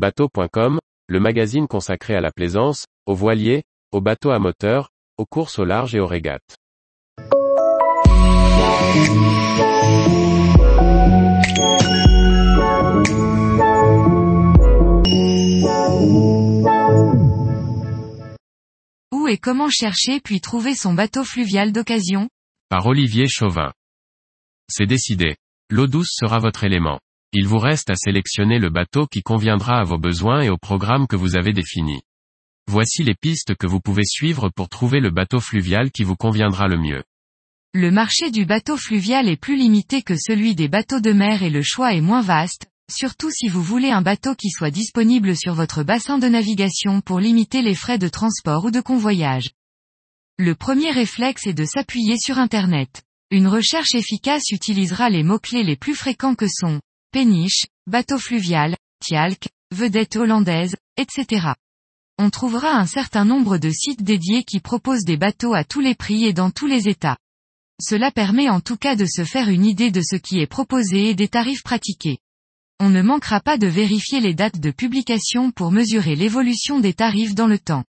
Bateau.com, le magazine consacré à la plaisance, aux voiliers, aux bateaux à moteur, aux courses au large et aux régates. Où et comment chercher puis trouver son bateau fluvial d'occasion? Par Olivier Chauvin. C'est décidé. L'eau douce sera votre élément. Il vous reste à sélectionner le bateau qui conviendra à vos besoins et au programme que vous avez défini. Voici les pistes que vous pouvez suivre pour trouver le bateau fluvial qui vous conviendra le mieux. Le marché du bateau fluvial est plus limité que celui des bateaux de mer et le choix est moins vaste, surtout si vous voulez un bateau qui soit disponible sur votre bassin de navigation pour limiter les frais de transport ou de convoyage. Le premier réflexe est de s'appuyer sur Internet. Une recherche efficace utilisera les mots-clés les plus fréquents que sont péniche, bateau fluvial, tialk, vedette hollandaise, etc. On trouvera un certain nombre de sites dédiés qui proposent des bateaux à tous les prix et dans tous les états. Cela permet en tout cas de se faire une idée de ce qui est proposé et des tarifs pratiqués. On ne manquera pas de vérifier les dates de publication pour mesurer l'évolution des tarifs dans le temps.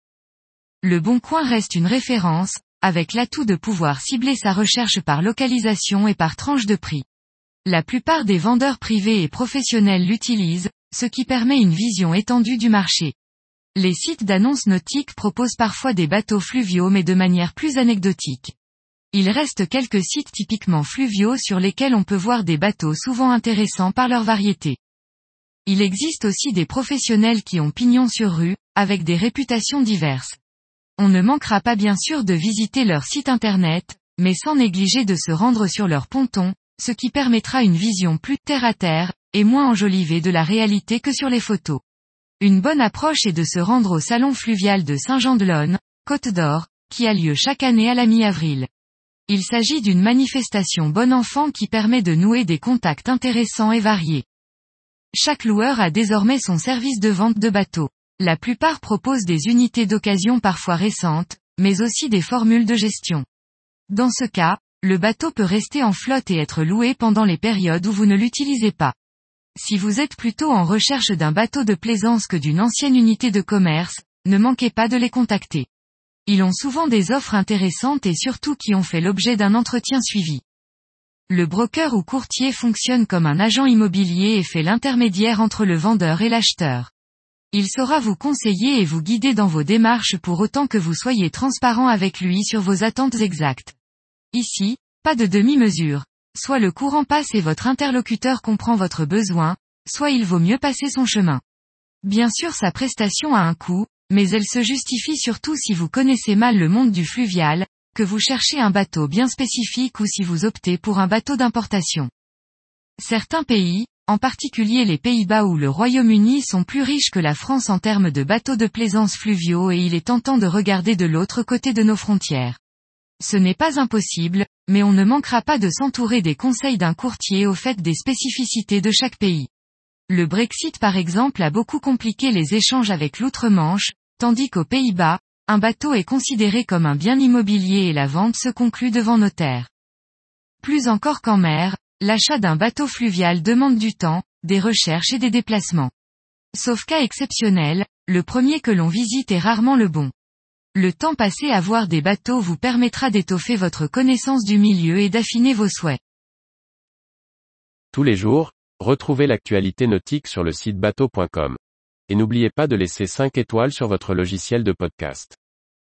Le Bon Coin reste une référence, avec l'atout de pouvoir cibler sa recherche par localisation et par tranche de prix. La plupart des vendeurs privés et professionnels l'utilisent, ce qui permet une vision étendue du marché. Les sites d'annonces nautiques proposent parfois des bateaux fluviaux mais de manière plus anecdotique. Il reste quelques sites typiquement fluviaux sur lesquels on peut voir des bateaux souvent intéressants par leur variété. Il existe aussi des professionnels qui ont pignon sur rue, avec des réputations diverses. On ne manquera pas bien sûr de visiter leur site internet, mais sans négliger de se rendre sur leur ponton, ce qui permettra une vision plus terre à terre, et moins enjolivée de la réalité que sur les photos. Une bonne approche est de se rendre au salon fluvial de Saint-Jean-de-Lonne, Côte d'Or, qui a lieu chaque année à la mi-avril. Il s'agit d'une manifestation bon enfant qui permet de nouer des contacts intéressants et variés. Chaque loueur a désormais son service de vente de bateaux. La plupart proposent des unités d'occasion parfois récentes, mais aussi des formules de gestion. Dans ce cas, le bateau peut rester en flotte et être loué pendant les périodes où vous ne l'utilisez pas. Si vous êtes plutôt en recherche d'un bateau de plaisance que d'une ancienne unité de commerce, ne manquez pas de les contacter. Ils ont souvent des offres intéressantes et surtout qui ont fait l'objet d'un entretien suivi. Le broker ou courtier fonctionne comme un agent immobilier et fait l'intermédiaire entre le vendeur et l'acheteur. Il saura vous conseiller et vous guider dans vos démarches pour autant que vous soyez transparent avec lui sur vos attentes exactes. Ici, pas de demi-mesure. Soit le courant passe et votre interlocuteur comprend votre besoin, soit il vaut mieux passer son chemin. Bien sûr sa prestation a un coût, mais elle se justifie surtout si vous connaissez mal le monde du fluvial, que vous cherchez un bateau bien spécifique ou si vous optez pour un bateau d'importation. Certains pays, en particulier les Pays-Bas ou le Royaume-Uni sont plus riches que la France en termes de bateaux de plaisance fluviaux et il est tentant de regarder de l'autre côté de nos frontières. Ce n'est pas impossible, mais on ne manquera pas de s'entourer des conseils d'un courtier au fait des spécificités de chaque pays. Le Brexit par exemple a beaucoup compliqué les échanges avec l'outre-Manche, tandis qu'aux Pays-Bas, un bateau est considéré comme un bien immobilier et la vente se conclut devant notaire. Plus encore qu'en mer, l'achat d'un bateau fluvial demande du temps, des recherches et des déplacements. Sauf cas exceptionnel, le premier que l'on visite est rarement le bon. Le temps passé à voir des bateaux vous permettra d'étoffer votre connaissance du milieu et d'affiner vos souhaits. Tous les jours, retrouvez l'actualité nautique sur le site bateau.com. Et n'oubliez pas de laisser 5 étoiles sur votre logiciel de podcast.